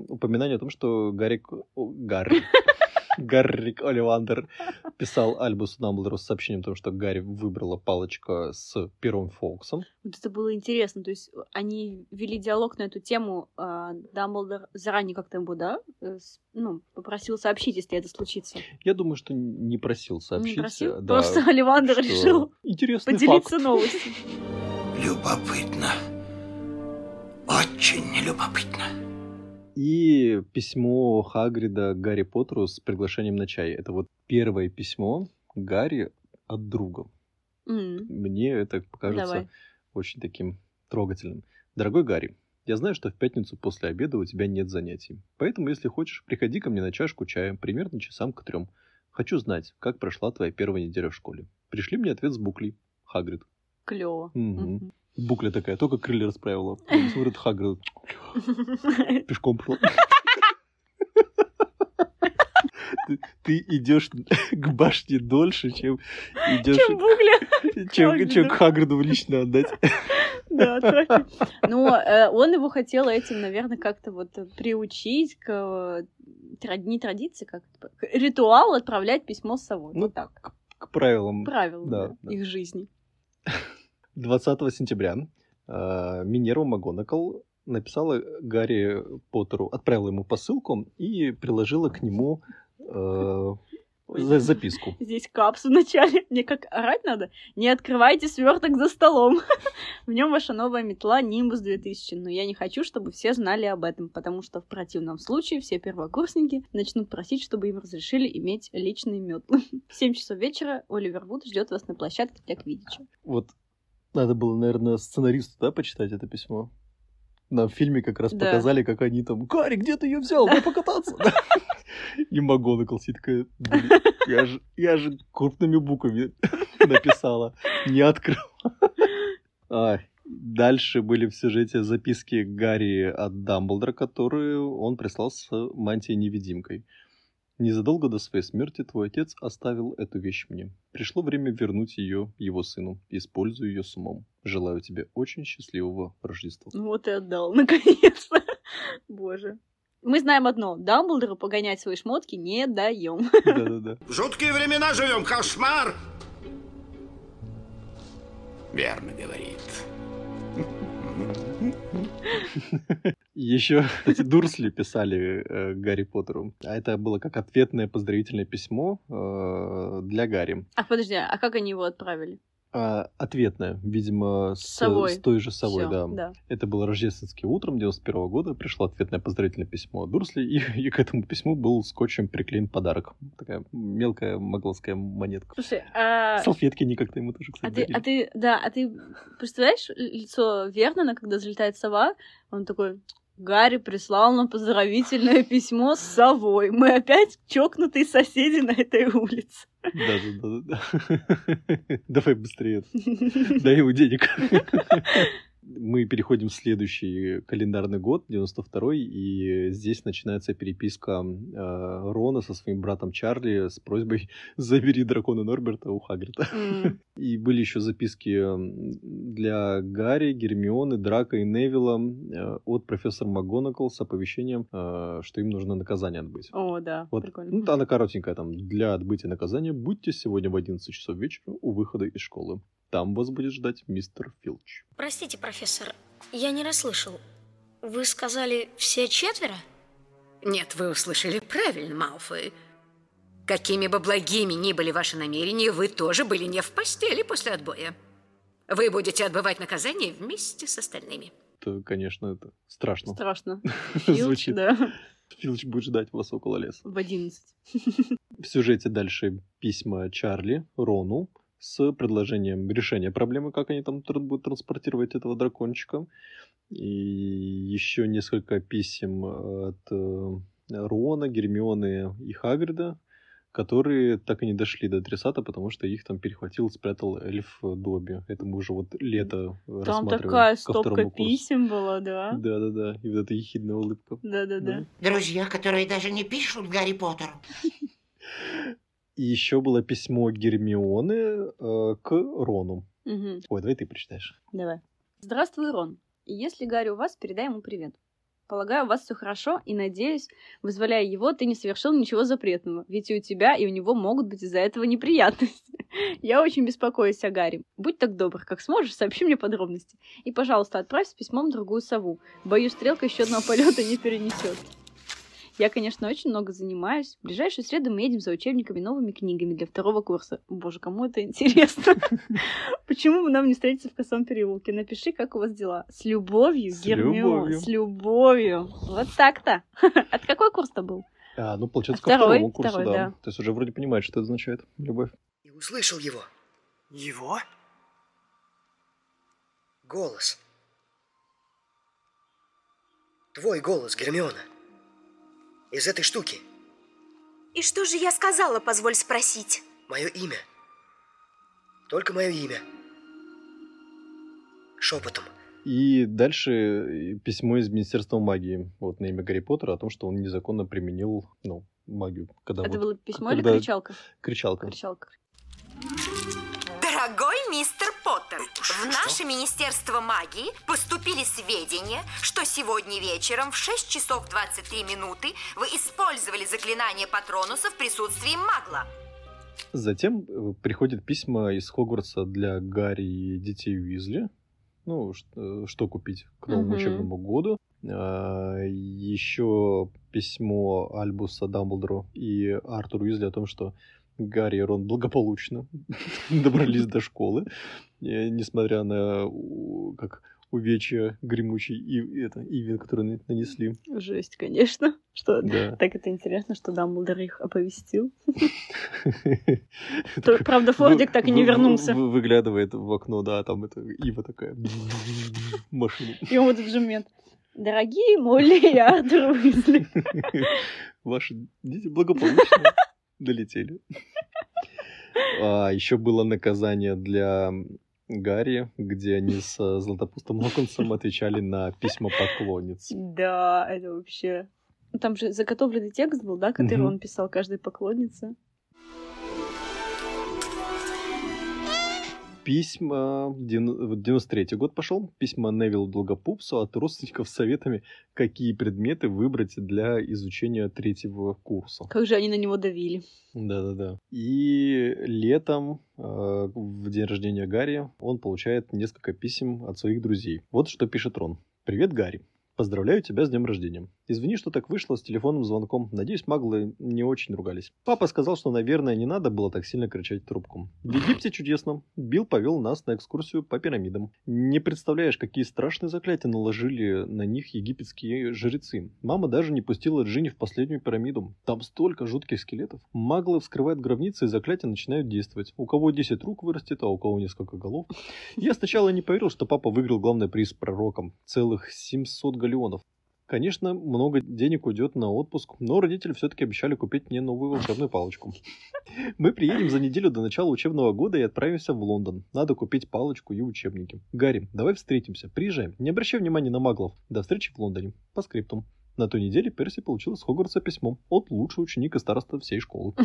упоминание о том, что Гаррик... о, Гарри... Гаррик Оливандер писал Альбусу Дамблдору с сообщением о том, что Гарри выбрала палочка с пером Фоксом.
Вот это было интересно. То есть они вели диалог на эту тему. а, Дамблдор заранее как-то ему, да, э, ну, попросил сообщить, если это случится.
Я думаю, что не просил сообщить.
Не просил?
э, да,
Просто Оливандер
что
решил
Интересный
поделиться
факт.
новостью.
Любопытно. Очень любопытно.
И письмо Хагрида Гарри Поттеру с приглашением на чай. Это вот первое письмо Гарри от друга.
М,
Мне это покажется
Давай.
очень таким трогательным. Дорогой Гарри, я знаю, что в пятницу после обеда у тебя нет занятий. Поэтому, если хочешь, приходи ко мне на чашку чая примерно часам к трем. Хочу знать, как прошла твоя первая неделя в школе. Пришли мне ответ с буклей. Хагрид.
Клево.
Букля такая, только крылья расправила. Смотрит Хагрид. Пешком пошла. Ты, ты идешь к башне дольше, чем идешь,
Чем бугля.
чем,
Хагриду.
чем Хагриду лично отдать.
Да, отправь. Но э, он его хотел этим, наверное, как-то вот приучить к э, не традиции, как это, к ритуалу отправлять письмо с совой.
Ну,
Вот так.
К правилам.
Правила
да,
да,
да.
их жизни.
20 сентября э, Минерва МакГонагал написала Гарри Поттеру, отправила ему посылку и приложила к нему э, за- записку.
Здесь капсу в начале. Мне как орать надо? Не открывайте сверток за столом. В нем ваша новая метла Nimbus 2000. Но я не хочу, чтобы все знали об этом, потому что в противном случае все первокурсники начнут просить, чтобы им разрешили иметь личные метлы. В 7 часов вечера Оливер Вуд ждет вас на площадке для Квидича.
Вот надо было, наверное, сценаристу, да, почитать это письмо. Нам в фильме как раз
Да.
показали, как они там, Гарри, где ты ее взял? Дай покататься. И МакГонагал сидит такая, «Блин, я же, я же крупными буквами написала. Не открыл. А, дальше были в сюжете записки Гарри от Дамблдора, которые он прислал с мантией-невидимкой. Незадолго до своей смерти твой отец оставил эту вещь мне. Пришло время вернуть ее его сыну. Используй ее с умом. Желаю тебе очень счастливого Рождества.
Ну Вот и отдал, наконец-то. Боже. Мы знаем одно. Дамблдору погонять свои шмотки не даем.
Да-да-да.
В жуткие времена живем, кошмар!
Верно говорит.
Еще, кстати, Дурсли писали э, Гарри Поттеру. А это было как ответное поздравительное письмо э, для Гарри.
А подожди, а как они его отправили?
А, ответное, видимо, с,
Совой.
с той же совой,
Всё,
да.
да.
Это было рождественским утром 91 года. Пришло ответное поздравительное письмо от Дурсли, и, и к этому письму был скотчем приклеен подарок. Такая мелкая могловская монетка.
Слушай, а...
Салфетки не как-то ему тоже,
А
кстати,
ты,
дарили.
а ты, да, а ты представляешь лицо Вернона, когда залетает сова? Он такой, Гарри прислал нам поздравительное письмо с совой. Мы опять чокнутые соседи на этой улице.
Да-да-да. Давай быстрее. Дай ему денег. Мы переходим в следующий календарный год, 92-й, и здесь начинается переписка э, Рона со своим братом Чарли с просьбой «Забери дракона Норберта у Хагрида».
М,
И были еще записки для Гарри, Гермионы, Драка и Невилла э, от профессора МакГонагал с оповещением, э, что им нужно наказание отбыть.
О, да,
Вот,
прикольно.
ну, она коротенькая там. Для отбытия наказания будьте сегодня в 11 часов вечера у выхода из школы. Там вас будет ждать мистер Филч.
Простите, профессор, я не расслышал. Вы сказали все четверо?
Нет, вы услышали правильно, Малфой. Какими бы благими ни были ваши намерения, вы тоже были не в постели после отбоя. Вы будете отбывать наказание вместе с остальными.
Это, конечно, это страшно.
Страшно. Филч,
Звучит.
да,
Филч будет ждать вас около леса.
в 11.
В сюжете дальше письма Чарли Рону с предложением решения проблемы, как они там тр- будут транспортировать этого дракончика. И еще несколько писем от э, Рона, Гермионы и Хагрида, которые так и не дошли до адресата, потому что их там перехватил, спрятал эльф Добби. Это мы уже вот лето
Там
рассматриваем
такая
ко
стопка писем была, да.
Да-да-да, и вот эта ехидная улыбка.
Да-да-да.
Друзья, которые даже не пишут Гарри Поттеру.
И еще было письмо Гермионы э, к Рону.
Мгм.
Ой, давай ты прочитаешь.
Давай. Здравствуй, Рон. Если Гарри у вас, передай ему привет. Полагаю, у вас все хорошо, и надеюсь, вызволяя его, ты не совершил ничего запретного, ведь и у тебя, и у него могут быть из-за этого неприятности. Я очень беспокоюсь о Гарри. Будь так добр, как сможешь, сообщи мне подробности. И, пожалуйста, отправь с письмом другую сову. Боюсь, стрелка еще одного полета не перенесет. Я, конечно, очень много занимаюсь. В ближайшую среду мы едем за учебниками новыми книгами для второго курса. Боже, кому это интересно? Почему бы нам не встретиться в косом переулке? Напиши, как у вас дела. С любовью, Гермион. С любовью. Вот так-то. От какой курс-то был?
А, ну, получается, ко
Второй,
второму курсу, да. То есть уже вроде понимаешь, что это означает. Любовь.
И услышал его.
Его?
Голос. Твой голос, Гермиона. Из этой штуки.
И что же я сказала, позволь спросить?
Мое имя. Только мое имя. Шепотом.
И дальше э, письмо из Министерства магии вот на имя Гарри Поттера о том, что он незаконно применил, ну, магию. Когда
Это
вот-
было письмо или
когда-
кричалка?
Кричалка.
Кричалка.
Мистер Поттер, в наше Министерство магии поступили сведения, что сегодня вечером в 6 часов 23 минуты вы использовали заклинание Патронуса в присутствии магла.
Затем э, приходят письма из Хогвартса для Гарри и детей Уизли. Ну, ш- э, что купить к новому
Мгм.
учебному году. Еще письмо Альбуса Дамблдору и Артуру Уизли о том, что Гарри и Рон благополучно добрались до школы, несмотря на как увечья гремучий и это Иви, который на- нанесли.
Жесть, конечно. Что
Да.
так это интересно, что Дамблдор их оповестил. Правда, Фордик так и не вернулся.
вы- Выглядывает в окно, да, там это Ива такая машина.
И он в этот же момент. Дорогие Молли и Уизли.
Ваши дети благополучно долетели. А, еще было наказание для Гарри, где они с э, Златопустом Локонсом отвечали на письма поклонниц.
Да, это вообще... Там же заготовленный текст был, да, который он писал каждой поклоннице.
Письма, вот 93-й год пошел, письма Невилу Долгопупсу от родственников с советами, какие предметы выбрать для изучения третьего курса.
Как же они на него давили.
Да-да-да. И летом, э, в день рождения Гарри, он получает несколько писем от своих друзей. Вот что пишет Рон. «Привет, Гарри. Поздравляю тебя с днем рождения. Извини, что так вышло с телефонным звонком. Надеюсь, маглы не очень ругались. Папа сказал, что, наверное, не надо было так сильно кричать в трубку. В Египте чудесно. Билл повел нас на экскурсию по пирамидам. Не представляешь, какие страшные заклятия наложили на них египетские жрецы. Мама даже не пустила Джинни в последнюю пирамиду. Там столько жутких скелетов. Маглы вскрывают гробницы, и заклятия начинают действовать. У кого 10 рук вырастет, а у кого несколько голов. Я сначала не поверил, что папа выиграл главный приз пророком. Целых 700 галеонов. Конечно, много денег уйдет на отпуск, но родители все-таки обещали купить мне новую волшебную палочку. Мы приедем за неделю до начала учебного года и отправимся в Лондон. Надо купить палочку и учебники. Гарри, давай встретимся. Приезжаем. Не обращай внимания на маглов. До встречи в Лондоне. По скриптум. На той неделе Перси получил из Хогвартса письмо от лучшего ученика староста всей школы.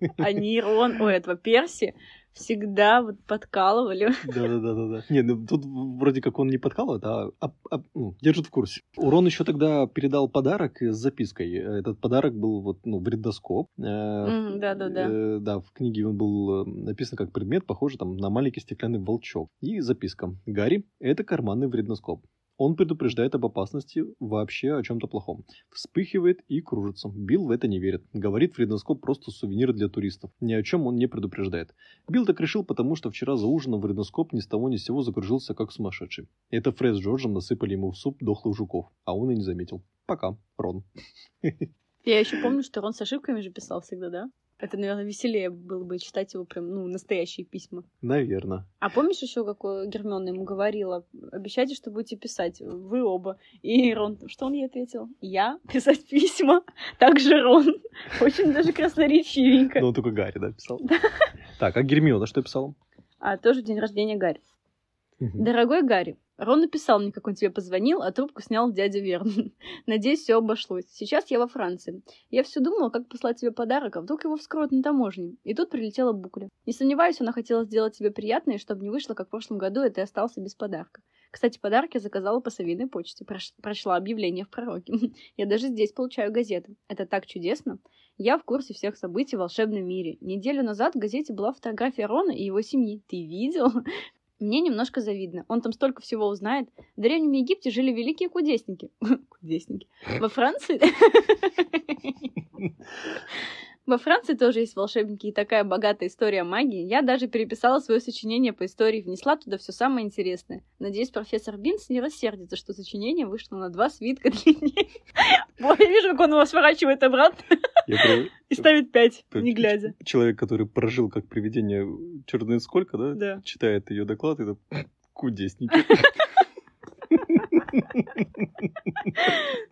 Они Рон, ой, этого Перси всегда вот подкалывали.
Да-да-да-да. Не, ну тут вроде как он не подкалывает, а, а- а, ну, держит в курсе. Урон еще тогда передал подарок с запиской. Этот подарок был вот, ну, вредоскоп. Э,
Да-да-да.
э, да, в книге он был э, написан как предмет, похожий там на маленький стеклянный волчок. И записка. Гарри, это карманный вредноскоп. Он предупреждает об опасности вообще о чем-то плохом. Вспыхивает и кружится. Билл в это не верит. Говорит, вредноскоп просто сувенир для туристов. Ни о чем он не предупреждает. Билл так решил, потому что вчера за ужином вредноскоп ни с того ни с сего закружился, как сумасшедший. Это Фред с Джорджем насыпали ему в суп дохлых жуков, а он и не заметил. Пока, Рон.
Я еще помню, что Рон с ошибками же писал всегда, да? Это, наверное, веселее было бы читать его прям, ну, настоящие письма.
Наверное.
А помнишь еще, как Гермиона ему говорила, обещайте, что будете писать, вы оба. И Рон, что он ей ответил? Я писать письма, так же Рон. Очень даже красноречивенько.
Ну, он только Гарри, да, писал. Так, а Гермиона что писала?
А тоже день рождения Гарри. Дорогой Гарри, Рон написал мне, как он тебе позвонил, а трубку снял дядя Верн. Надеюсь, все обошлось. Сейчас я во Франции. Я все думала, как послать тебе подарок, а вдруг его вскроют на таможне. И тут прилетела Букля. Не сомневаюсь, она хотела сделать тебе приятное, чтобы не вышло, как в прошлом году, и ты остался без подарка. Кстати, подарки я заказала по совиной почте. Прош- Прочла объявление в пророке. Я даже здесь получаю газеты. Это так чудесно. Я в курсе всех событий в волшебном мире. Неделю назад в газете была фотография Рона и его семьи. Ты видел? Мне немножко завидно. Он там столько всего узнает. В Древнем Египте жили великие кудесники. Кудесники. Во Франции... Во Франции тоже есть волшебники и такая богатая история магии. Я даже переписала свое сочинение по истории, внесла туда все самое интересное. Надеюсь, профессор Бинс не рассердится, что сочинение вышло на два свитка длиннее. Ой, я вижу, как он его сворачивает обратно и ставит пять, не глядя.
Человек, который прожил как привидение черный сколько, да?
Да.
Читает ее доклад, и это кудесники.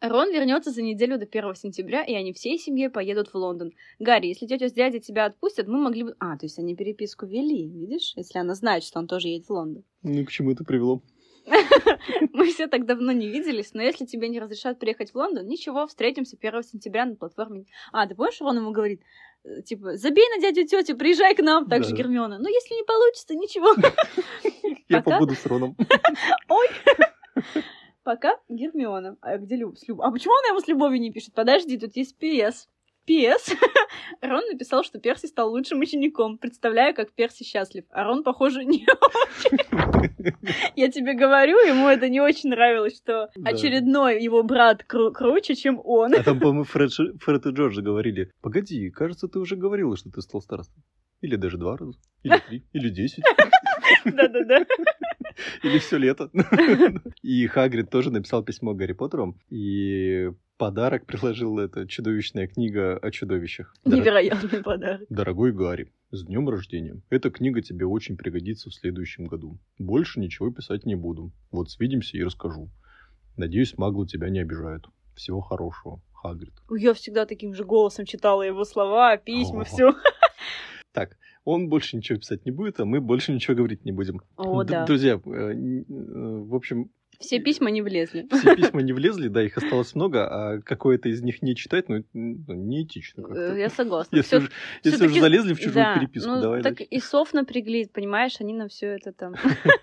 Рон вернется за неделю до 1 сентября, и они всей семьей поедут в Лондон. Гарри, если тетя с дядей тебя отпустят, мы могли бы... А, то есть они переписку вели, видишь? Если она знает, что он тоже едет в Лондон.
Ну, к чему это привело?
Мы все так давно не виделись, но если тебе не разрешат приехать в Лондон, ничего, встретимся 1 сентября на платформе. А, ты помнишь, Рон ему говорит, э, типа, забей на дядю тетю, приезжай к нам, так же. Гермиона. Ну, если не получится, ничего.
Я побуду с Роном.
Ой! Пока Гермиона. А где Люб? С Люб- А почему она ему с любовью не пишет? Подожди, тут есть PS. PS. Рон написал, что Перси стал лучшим учеником. Представляю, как Перси счастлив. А Рон, похоже, не очень. Я тебе говорю, ему это не очень нравилось, что очередной его брат кру- круче, чем он.
А там, по-моему, Фред, и Джордж говорили, погоди, кажется, ты уже говорила, что ты стал старостом. Или даже два раза, или три, или десять,
Да-да-да.
или все лето. И Хагрид тоже написал письмо Гарри Поттеру, и подарок приложил эта чудовищная книга о чудовищах. Дор-
Невероятный подарок.
Дорогой Гарри, с днем рождения. Эта книга тебе очень пригодится в следующем году. Больше ничего писать не буду. Вот свидимся и расскажу. Надеюсь, маглы тебя не обижают. Всего хорошего, Хагрид.
Я всегда таким же голосом читала его слова, письма, все.
Так, он больше ничего писать не будет, а мы больше ничего говорить не будем.
О,
Д-
да.
Друзья, э, э, в общем,
Все письма не влезли.
все письма не влезли, да, их осталось много, а какое-то из них не читать, ну, ну, неэтично как-то.
Э, Я согласна.
Если
Всё-
уж, если уж
всё-таки-
залезли в чужую
да,
переписку,
ну,
давай
так
дальше.
и сов напрягли, понимаешь, они на все это там.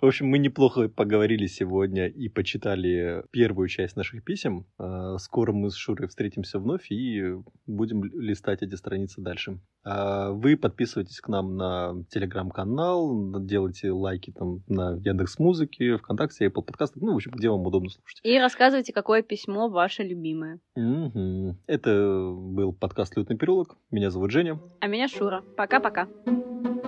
В общем, мы неплохо поговорили сегодня и почитали первую часть наших писем. А, Скоро мы с Шурой встретимся вновь и будем листать эти страницы дальше. А Вы подписывайтесь к нам на телеграм-канал, делайте лайки там на Яндекс Музыке, ВКонтакте, Apple подкастах, ну, в общем, где вам удобно слушать.
И рассказывайте, какое письмо ваше любимое.
Мгм. Это был подкаст «Лютный переулок». Меня зовут Женя.
А меня Шура. Пока-пока.
Thank